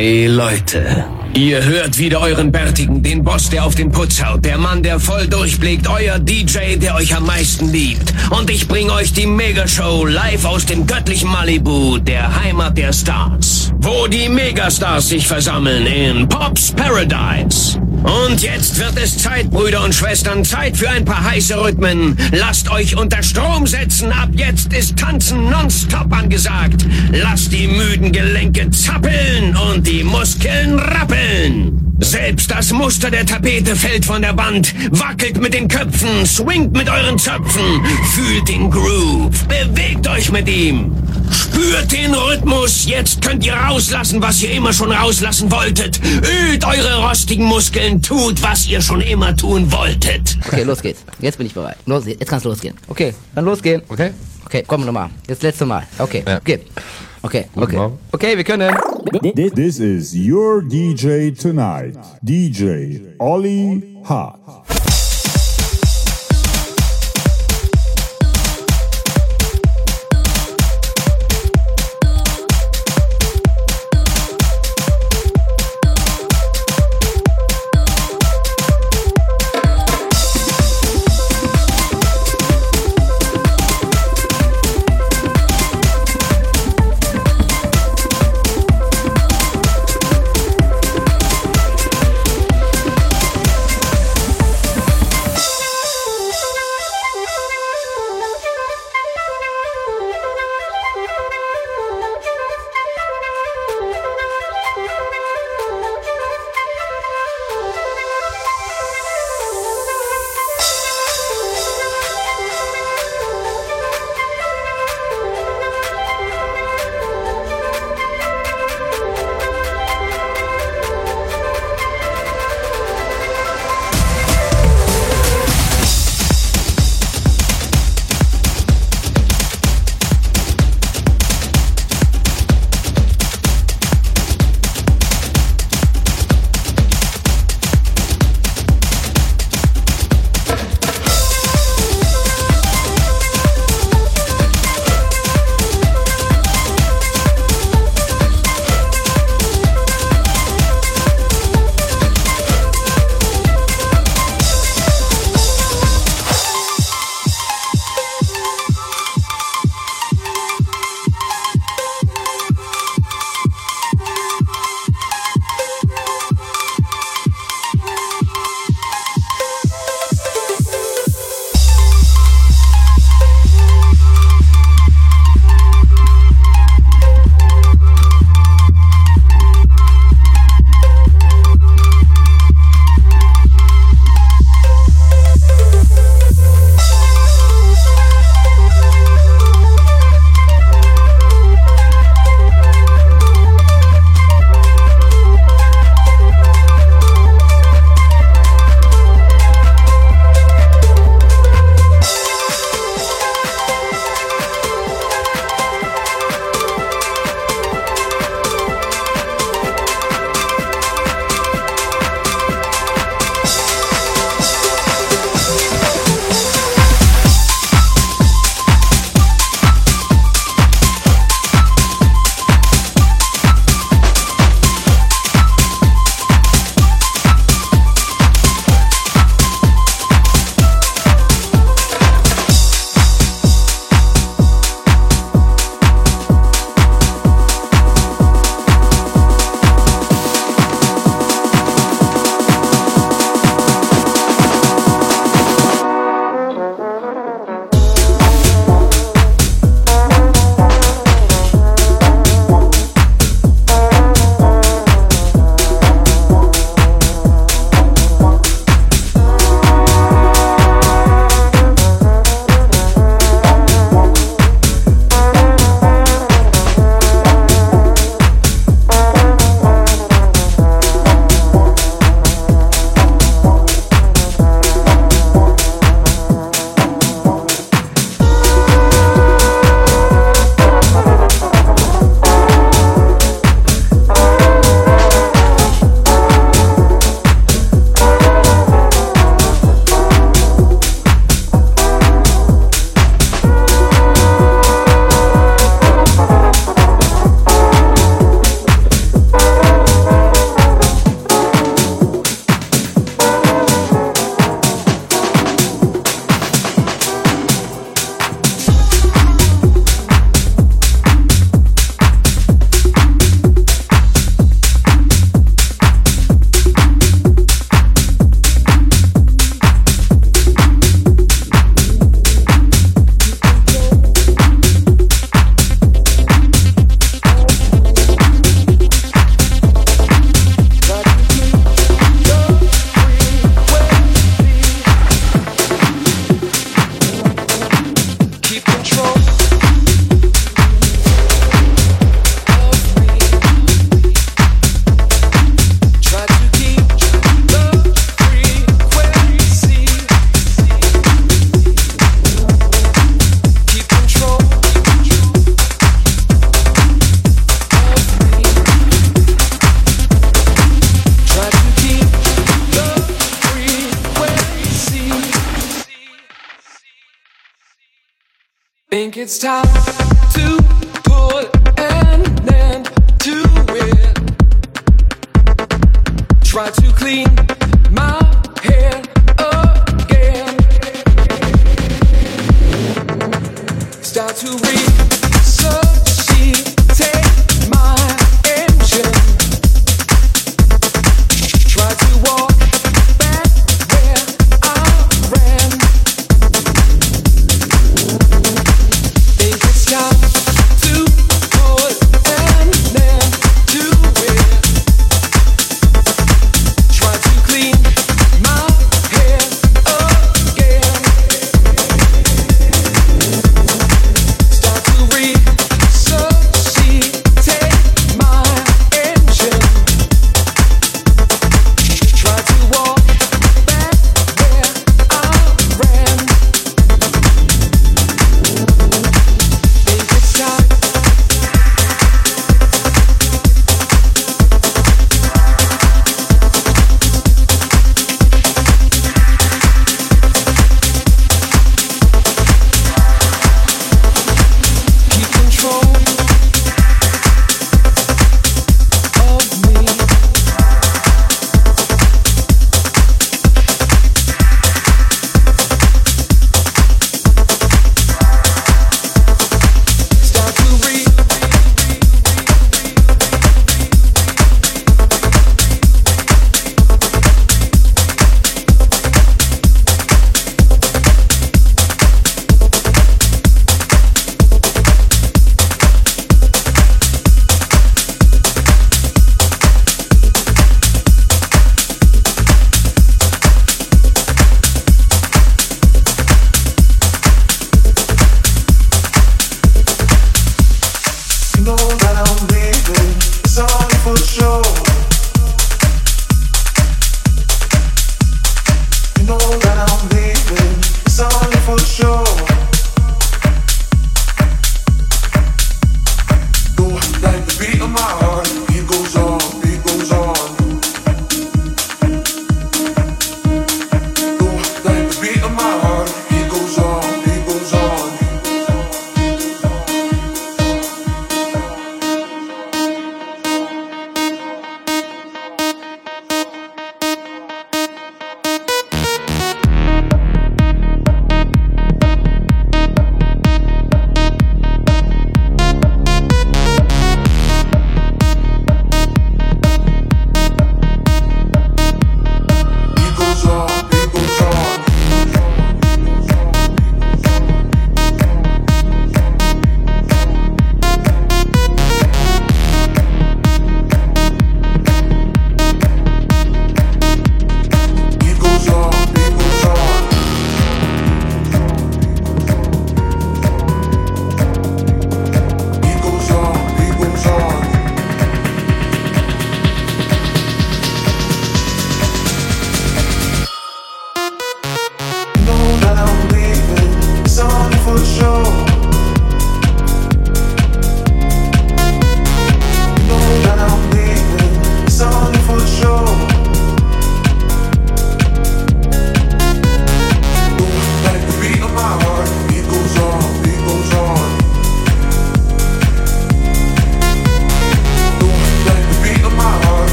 Hey Leute, ihr hört wieder euren Bärtigen, den Boss, der auf den Putz haut, der Mann, der voll durchblickt, euer DJ, der euch am meisten liebt. Und ich bring euch die Megashow live aus dem göttlichen Malibu, der Heimat der Stars. Wo die Megastars sich versammeln in Pops Paradise. Und jetzt wird es Zeit, Brüder und Schwestern, Zeit für ein paar heiße Rhythmen. Lasst euch unter Strom setzen, ab jetzt ist Tanzen nonstop angesagt. Lasst die müden Gelenke zappeln und die Muskeln rappeln. Selbst das Muster der Tapete fällt von der Wand, wackelt mit den Köpfen, swingt mit euren Zöpfen, fühlt den Groove, bewegt euch mit ihm. Spürt den Rhythmus, jetzt könnt ihr rauslassen, was ihr immer schon rauslassen wolltet. Ölt eure rostigen Muskeln, tut, was ihr schon immer tun wolltet. Okay, los geht's. Jetzt bin ich bereit. Los, jetzt kann's losgehen. Okay, dann losgehen. Okay. Okay, komm nochmal. Jetzt letzte Mal. Okay, Ja. okay. Okay, Guten okay. Morgen. Okay, wir können. This is your DJ tonight, DJ Ollie Hart. It's time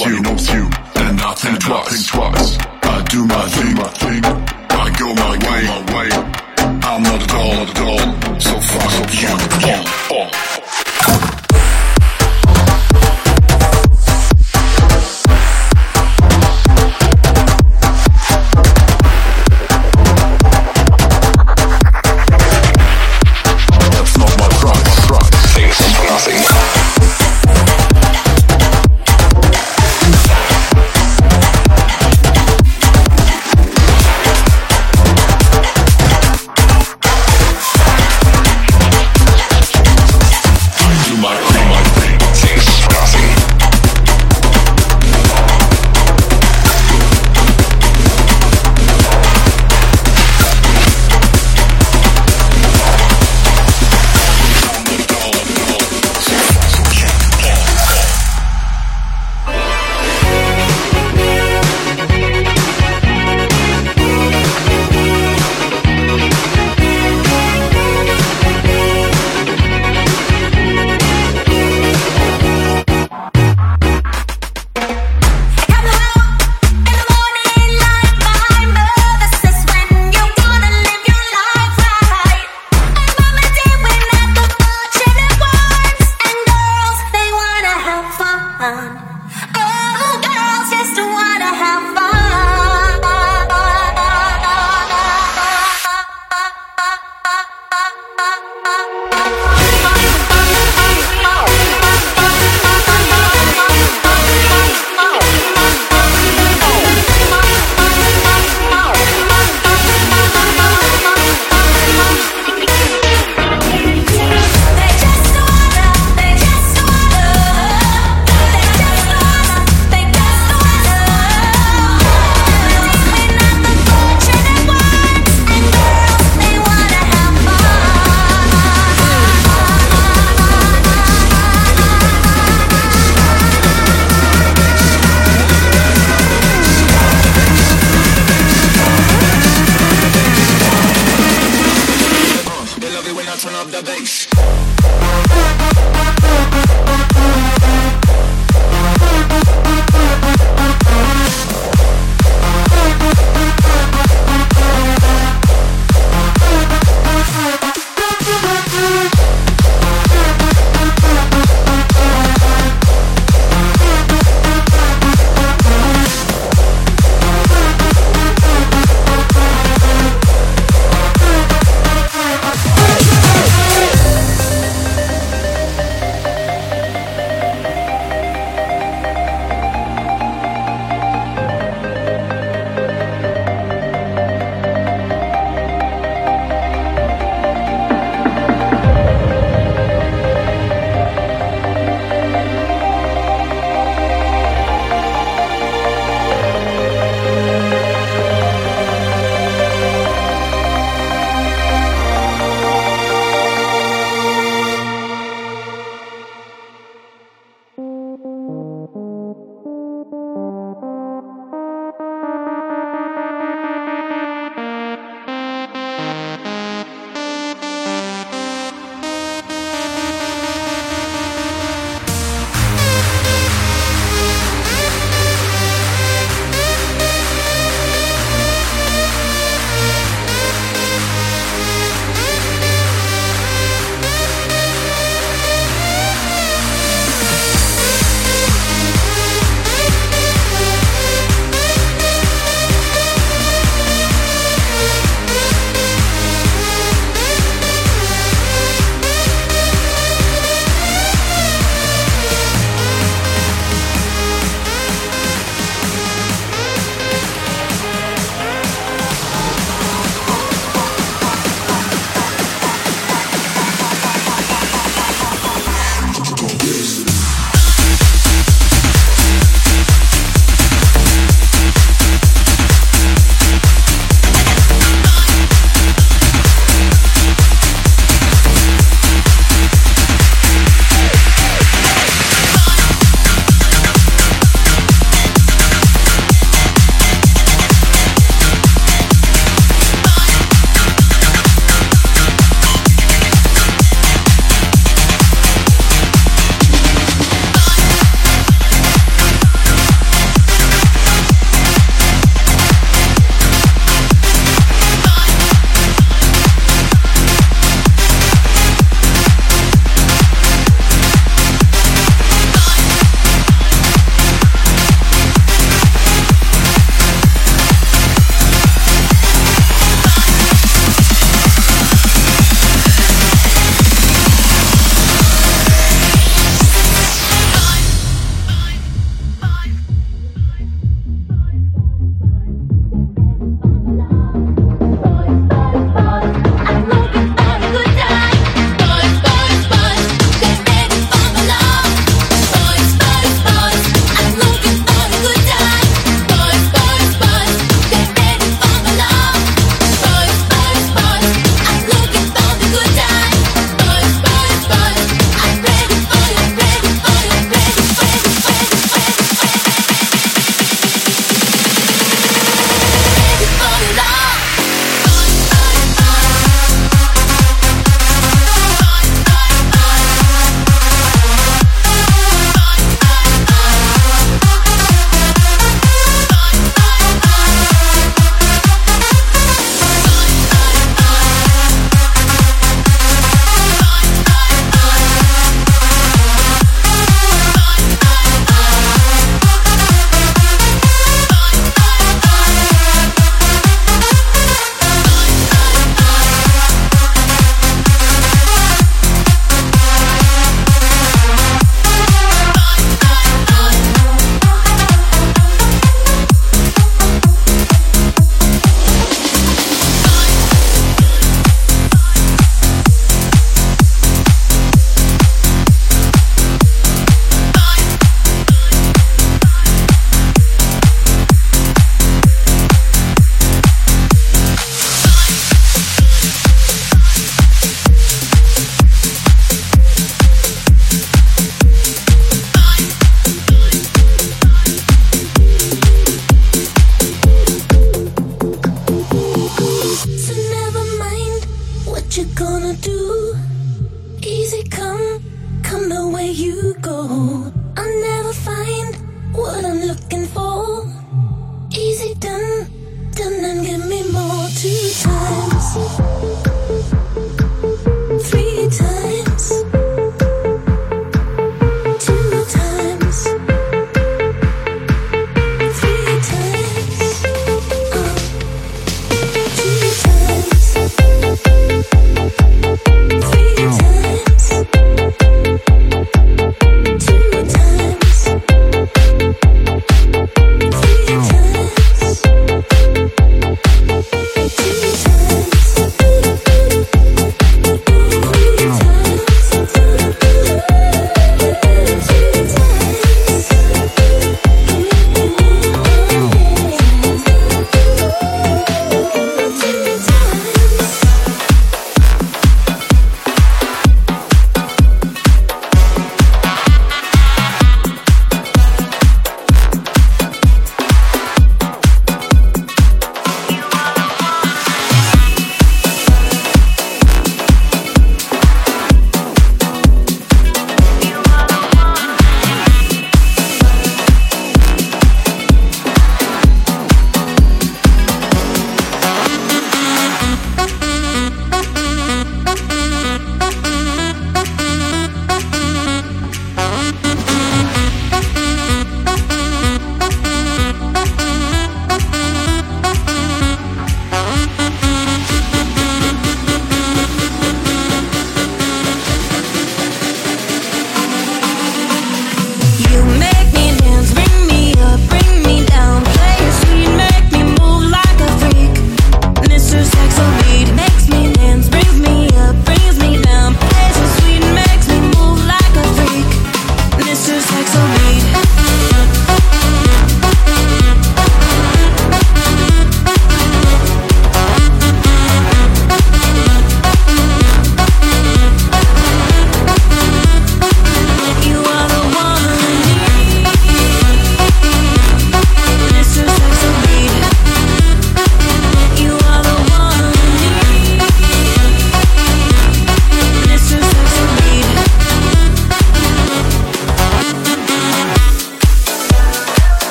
Nobody you.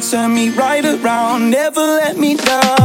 turn me right around, never let me down.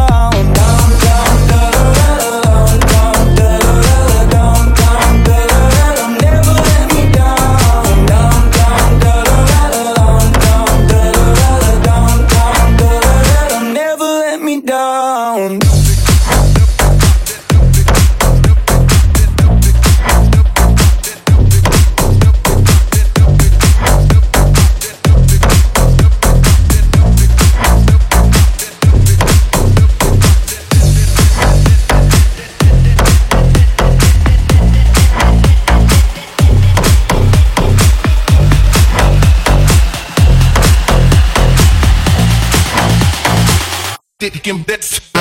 it can that's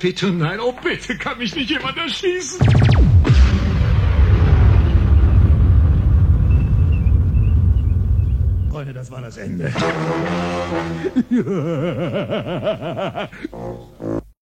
Happy tonight. Oh, bitte, kann mich nicht jemand erschießen? Freunde, das war das Ende.